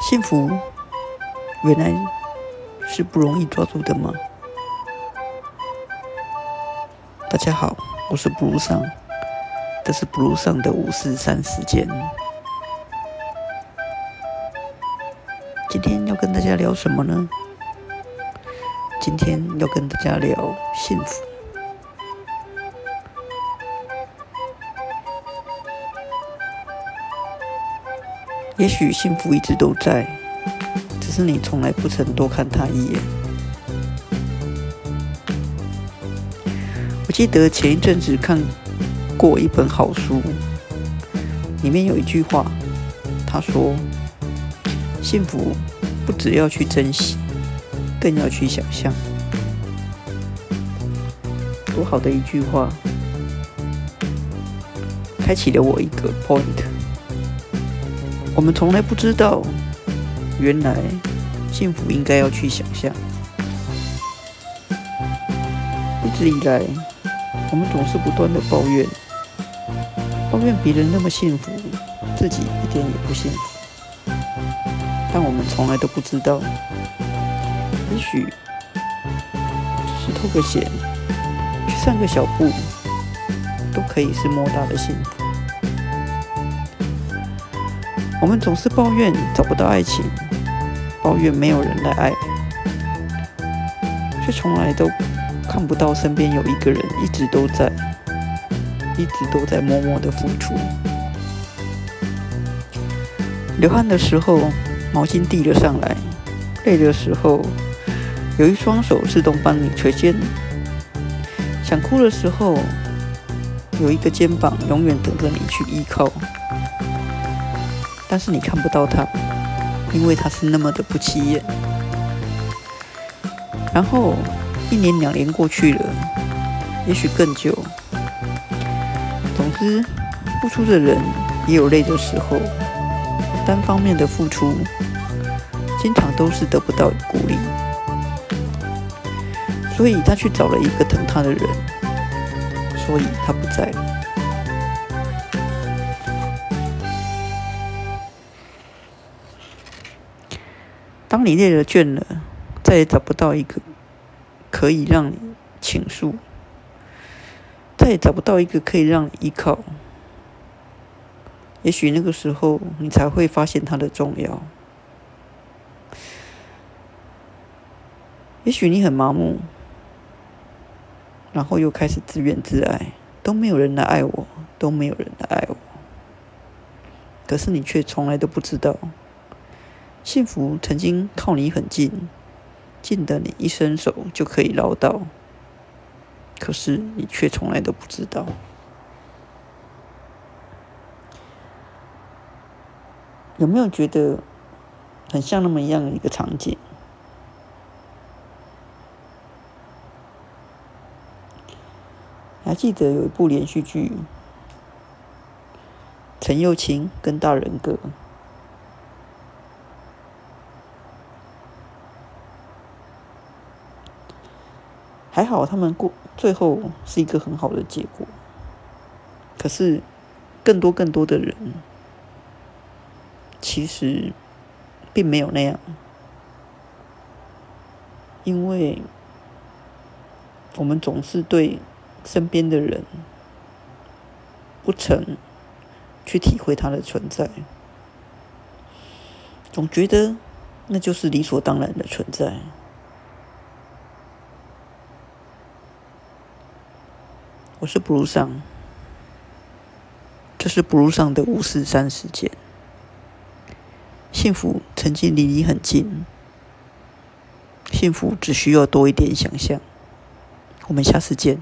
幸福原来是不容易抓住的吗？大家好，我是 Blue 上，这是 Blue 上的五四三时间。今天要跟大家聊什么呢？今天要跟大家聊幸福。也许幸福一直都在，只是你从来不曾多看他一眼。我记得前一阵子看过一本好书，里面有一句话，他说：“幸福不只要去珍惜，更要去想象。”多好的一句话，开启了我一个 point。我们从来不知道，原来幸福应该要去想象。一直以来，我们总是不断的抱怨，抱怨别人那么幸福，自己一点也不幸福。但我们从来都不知道，也许只是偷个险，去散个小步，都可以是莫大的幸福。我们总是抱怨找不到爱情，抱怨没有人来爱，却从来都看不到身边有一个人一直都在，一直都在默默的付出。流汗的时候，毛巾递了上来；累的时候，有一双手自动帮你捶肩；想哭的时候，有一个肩膀永远等着你去依靠。但是你看不到他，因为他是那么的不起眼。然后一年两年过去了，也许更久。总之，付出的人也有累的时候。单方面的付出，经常都是得不到鼓励。所以他去找了一个疼他的人，所以他不在了。当你累了倦了，再也找不到一个可以让你倾诉，再也找不到一个可以让你依靠，也许那个时候你才会发现它的重要。也许你很麻木，然后又开始自怨自艾，都没有人来爱我，都没有人来爱我。可是你却从来都不知道。幸福曾经靠你很近，近的你一伸手就可以捞到，可是你却从来都不知道。有没有觉得很像那么一样的一个场景？还记得有一部连续剧，陈幼卿跟大人哥。还好，他们过最后是一个很好的结果。可是，更多更多的人其实并没有那样，因为我们总是对身边的人不曾去体会他的存在，总觉得那就是理所当然的存在。我是 Blue 上，这是 Blue 上的五四三时间。幸福曾经离你很近，幸福只需要多一点想象。我们下次见。